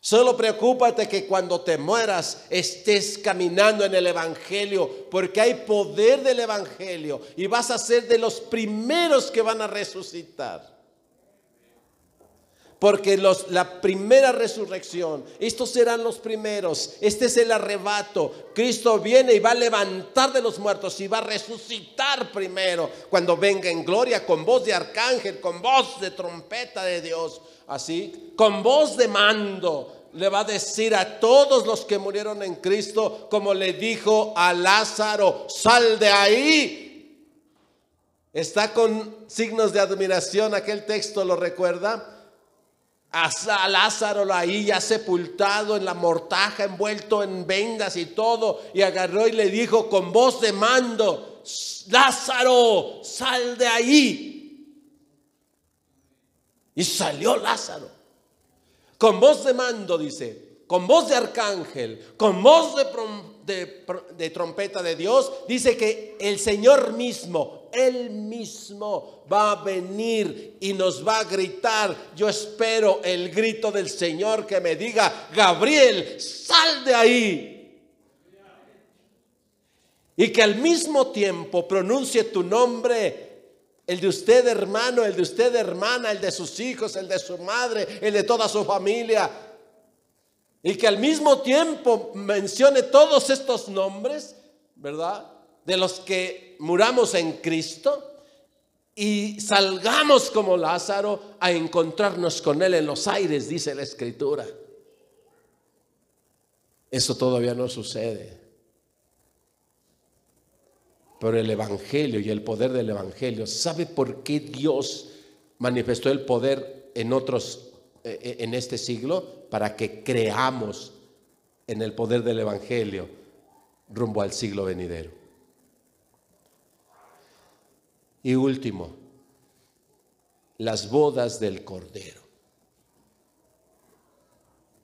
Solo preocúpate que cuando te mueras estés caminando en el Evangelio, porque hay poder del Evangelio y vas a ser de los primeros que van a resucitar. Porque los, la primera resurrección, estos serán los primeros, este es el arrebato. Cristo viene y va a levantar de los muertos y va a resucitar primero cuando venga en gloria con voz de arcángel, con voz de trompeta de Dios, así, con voz de mando. Le va a decir a todos los que murieron en Cristo, como le dijo a Lázaro, sal de ahí. Está con signos de admiración aquel texto, ¿lo recuerda? A Lázaro ahí ya sepultado en la mortaja, envuelto en vendas y todo, y agarró y le dijo con voz de mando, Lázaro, sal de ahí. Y salió Lázaro, con voz de mando, dice, con voz de arcángel, con voz de de, trompeta de Dios, dice que el Señor mismo, Él mismo va a venir y nos va a gritar. Yo espero el grito del Señor que me diga, Gabriel, sal de ahí. Y que al mismo tiempo pronuncie tu nombre el de usted hermano, el de usted hermana, el de sus hijos, el de su madre, el de toda su familia, y que al mismo tiempo mencione todos estos nombres, ¿verdad? De los que muramos en Cristo y salgamos como Lázaro a encontrarnos con Él en los aires, dice la Escritura. Eso todavía no sucede. Pero el Evangelio y el poder del Evangelio, ¿sabe por qué Dios manifestó el poder en otros eh, eh, en este siglo para que creamos en el poder del Evangelio rumbo al siglo venidero. Y último, las bodas del Cordero.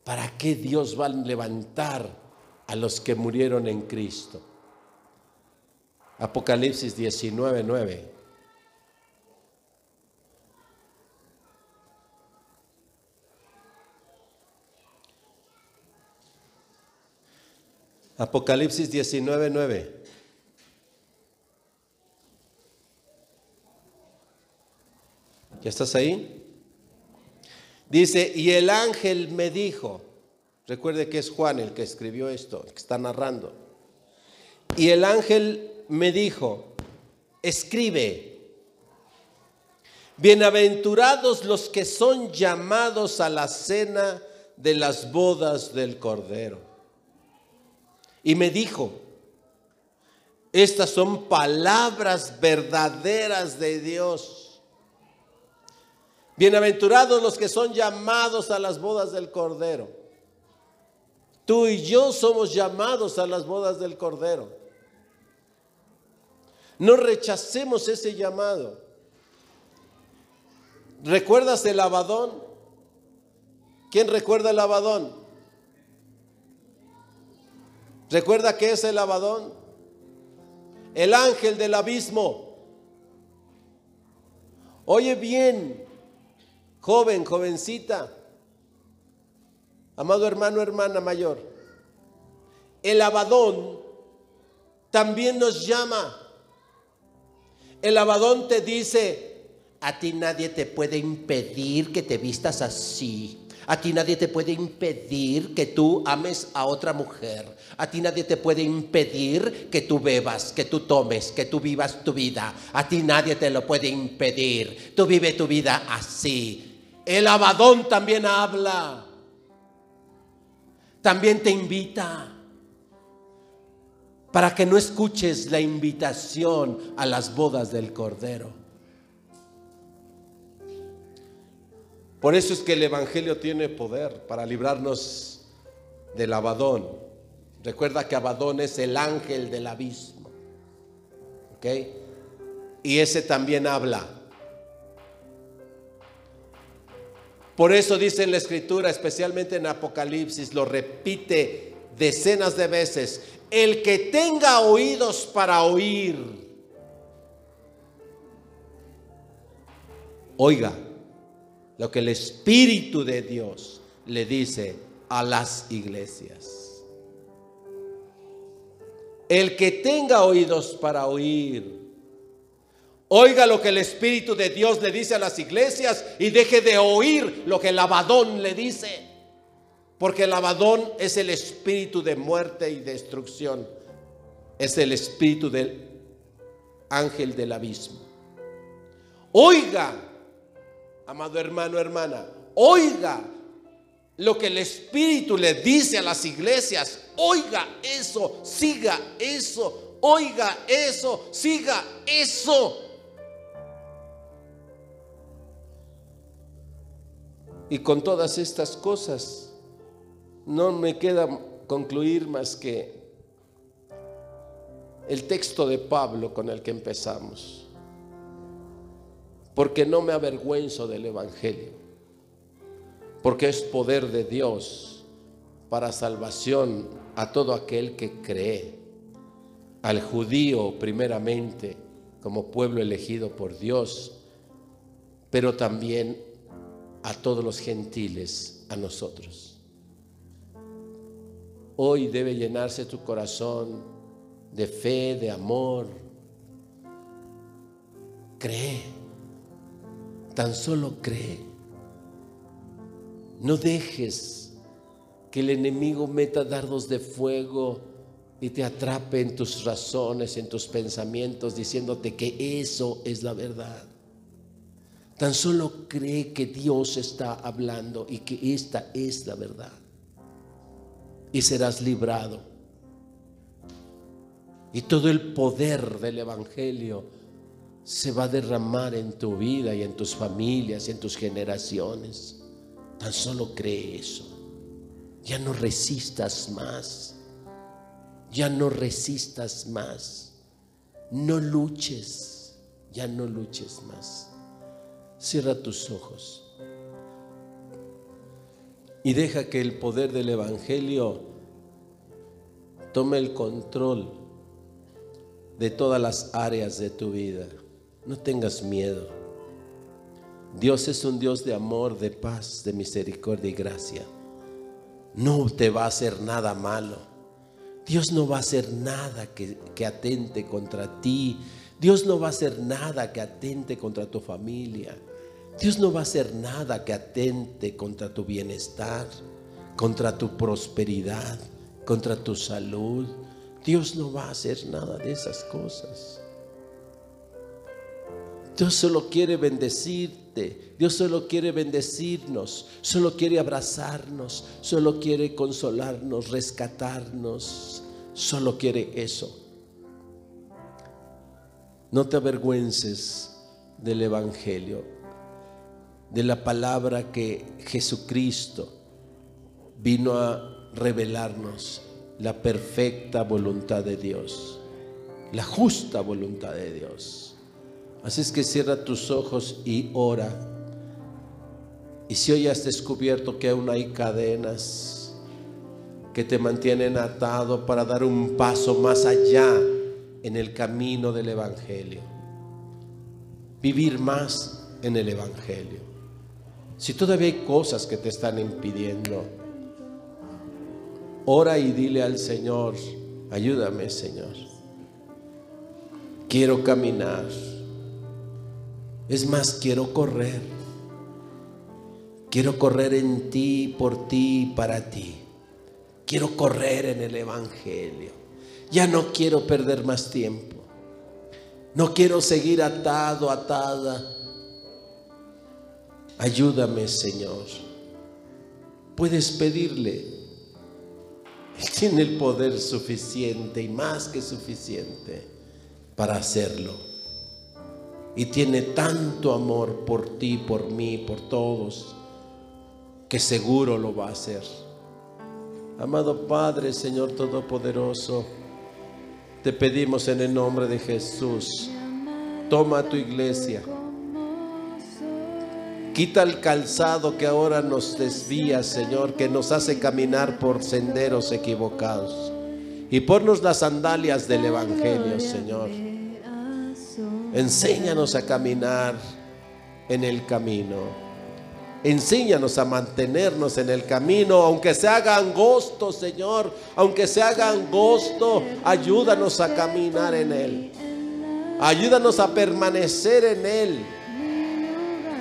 ¿Para qué Dios va a levantar a los que murieron en Cristo? Apocalipsis 19, 9. Apocalipsis 19, 9. ¿Ya estás ahí? Dice, y el ángel me dijo, recuerde que es Juan el que escribió esto, el que está narrando. Y el ángel me dijo, escribe, bienaventurados los que son llamados a la cena de las bodas del Cordero. Y me dijo, estas son palabras verdaderas de Dios. Bienaventurados los que son llamados a las bodas del Cordero. Tú y yo somos llamados a las bodas del Cordero. No rechacemos ese llamado. ¿Recuerdas el abadón? ¿Quién recuerda el abadón? ¿Recuerda qué es el abadón? El ángel del abismo. Oye bien, joven, jovencita, amado hermano, hermana mayor. El abadón también nos llama. El abadón te dice, a ti nadie te puede impedir que te vistas así. A ti nadie te puede impedir que tú ames a otra mujer. A ti nadie te puede impedir que tú bebas, que tú tomes, que tú vivas tu vida. A ti nadie te lo puede impedir. Tú vive tu vida así. El abadón también habla. También te invita para que no escuches la invitación a las bodas del Cordero. Por eso es que el Evangelio tiene poder para librarnos del Abadón. Recuerda que Abadón es el ángel del abismo. ¿Ok? Y ese también habla. Por eso dice en la Escritura, especialmente en Apocalipsis, lo repite decenas de veces, el que tenga oídos para oír, oiga lo que el Espíritu de Dios le dice a las iglesias. El que tenga oídos para oír, oiga lo que el Espíritu de Dios le dice a las iglesias y deje de oír lo que el abadón le dice. Porque el abadón es el espíritu de muerte y destrucción. Es el espíritu del ángel del abismo. Oiga amado hermano, hermana, oiga lo que el Espíritu le dice a las iglesias. Oiga eso, siga eso, oiga eso, siga eso. Y con todas estas cosas, no me queda concluir más que el texto de Pablo con el que empezamos. Porque no me avergüenzo del Evangelio, porque es poder de Dios para salvación a todo aquel que cree, al judío primeramente como pueblo elegido por Dios, pero también a todos los gentiles, a nosotros. Hoy debe llenarse tu corazón de fe, de amor. Cree Tan solo cree. No dejes que el enemigo meta dardos de fuego y te atrape en tus razones, en tus pensamientos, diciéndote que eso es la verdad. Tan solo cree que Dios está hablando y que esta es la verdad. Y serás librado. Y todo el poder del Evangelio se va a derramar en tu vida y en tus familias y en tus generaciones. Tan solo cree eso. Ya no resistas más. Ya no resistas más. No luches. Ya no luches más. Cierra tus ojos. Y deja que el poder del Evangelio tome el control de todas las áreas de tu vida. No tengas miedo. Dios es un Dios de amor, de paz, de misericordia y gracia. No te va a hacer nada malo. Dios no va a hacer nada que, que atente contra ti. Dios no va a hacer nada que atente contra tu familia. Dios no va a hacer nada que atente contra tu bienestar, contra tu prosperidad, contra tu salud. Dios no va a hacer nada de esas cosas. Dios solo quiere bendecirte, Dios solo quiere bendecirnos, solo quiere abrazarnos, solo quiere consolarnos, rescatarnos, solo quiere eso. No te avergüences del Evangelio, de la palabra que Jesucristo vino a revelarnos, la perfecta voluntad de Dios, la justa voluntad de Dios. Así es que cierra tus ojos y ora. Y si hoy has descubierto que aún hay cadenas que te mantienen atado para dar un paso más allá en el camino del Evangelio, vivir más en el Evangelio. Si todavía hay cosas que te están impidiendo, ora y dile al Señor, ayúdame Señor. Quiero caminar. Es más, quiero correr. Quiero correr en ti, por ti, para ti. Quiero correr en el Evangelio. Ya no quiero perder más tiempo. No quiero seguir atado, atada. Ayúdame, Señor. Puedes pedirle. Él tiene el poder suficiente y más que suficiente para hacerlo y tiene tanto amor por ti, por mí, por todos, que seguro lo va a hacer. Amado Padre, Señor Todopoderoso, te pedimos en el nombre de Jesús, toma tu iglesia, quita el calzado que ahora nos desvía, Señor, que nos hace caminar por senderos equivocados, y ponnos las sandalias del Evangelio, Señor Enséñanos a caminar en el camino. Enséñanos a mantenernos en el camino, aunque se haga angosto, Señor, aunque se haga angosto, ayúdanos a caminar en Él. Ayúdanos a permanecer en Él,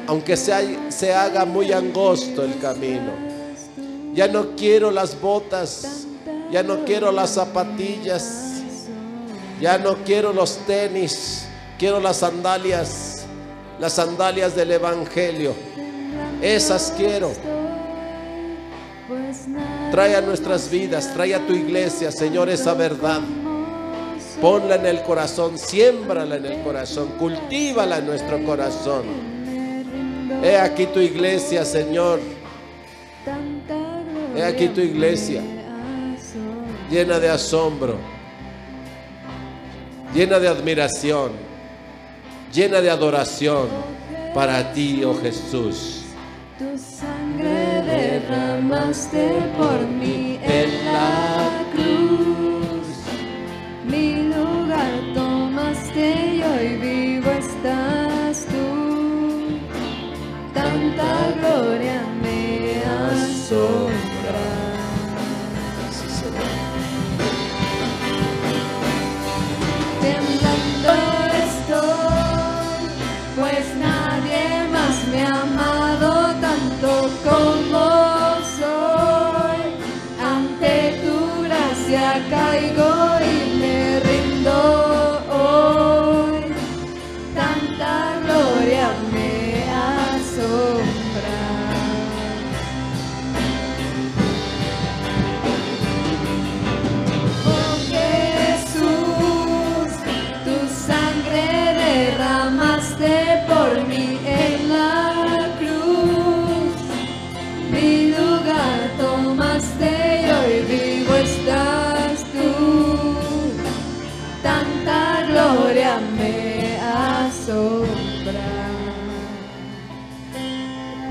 aunque se, haga muy angosto el camino. Ya no quiero las botas, ya no quiero las zapatillas, ya no quiero los tenis. Quiero las sandalias, las sandalias del Evangelio. Esas quiero. Trae a nuestras vidas, trae a tu iglesia, Señor, esa verdad. Ponla en el corazón, siémbrala en el corazón, cultívala en nuestro corazón. He aquí tu iglesia, Señor. He aquí tu iglesia, llena de asombro, llena de admiración llena de adoración para ti, oh Jesús. Tu sangre derramaste por mí en la cruz. Gloria me asombra.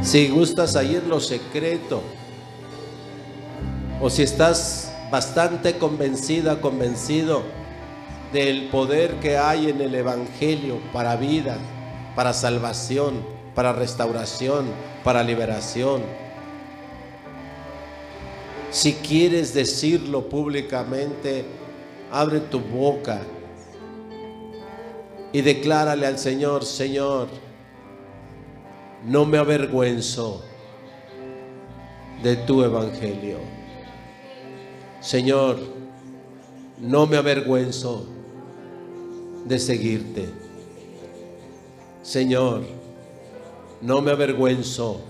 Si gustas en lo secreto, o si estás bastante convencida, convencido, del poder que hay en el Evangelio para vida, para salvación, para restauración, para liberación. Si quieres decirlo públicamente, abre tu boca y declárale al Señor, Señor, no me avergüenzo de tu evangelio. Señor, no me avergüenzo de seguirte. Señor, no me avergüenzo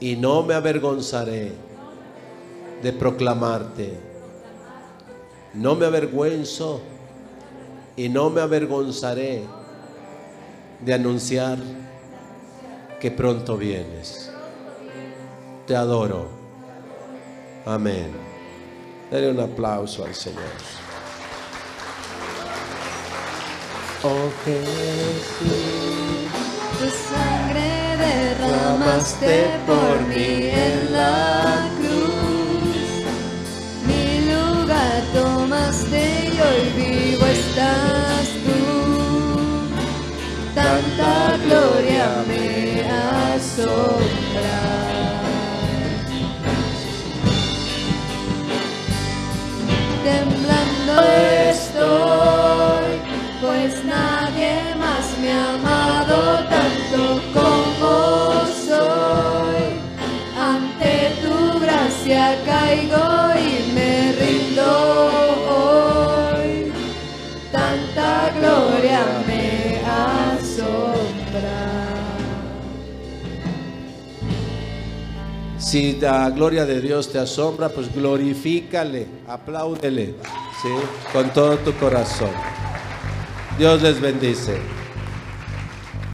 y no me avergonzaré de proclamarte. No me avergüenzo y no me avergonzaré de anunciar que pronto vienes. Te adoro. Amén. Dale un aplauso al Señor. Oh Jesús, Tu sangre derramaste por mí en la cruz. Mi lugar tomaste y hoy vivo estás tú. Tanta gloria me asombra. Si la gloria de Dios te asombra, pues glorifícale, apláudele, ¿sí? Con todo tu corazón. Dios les bendice.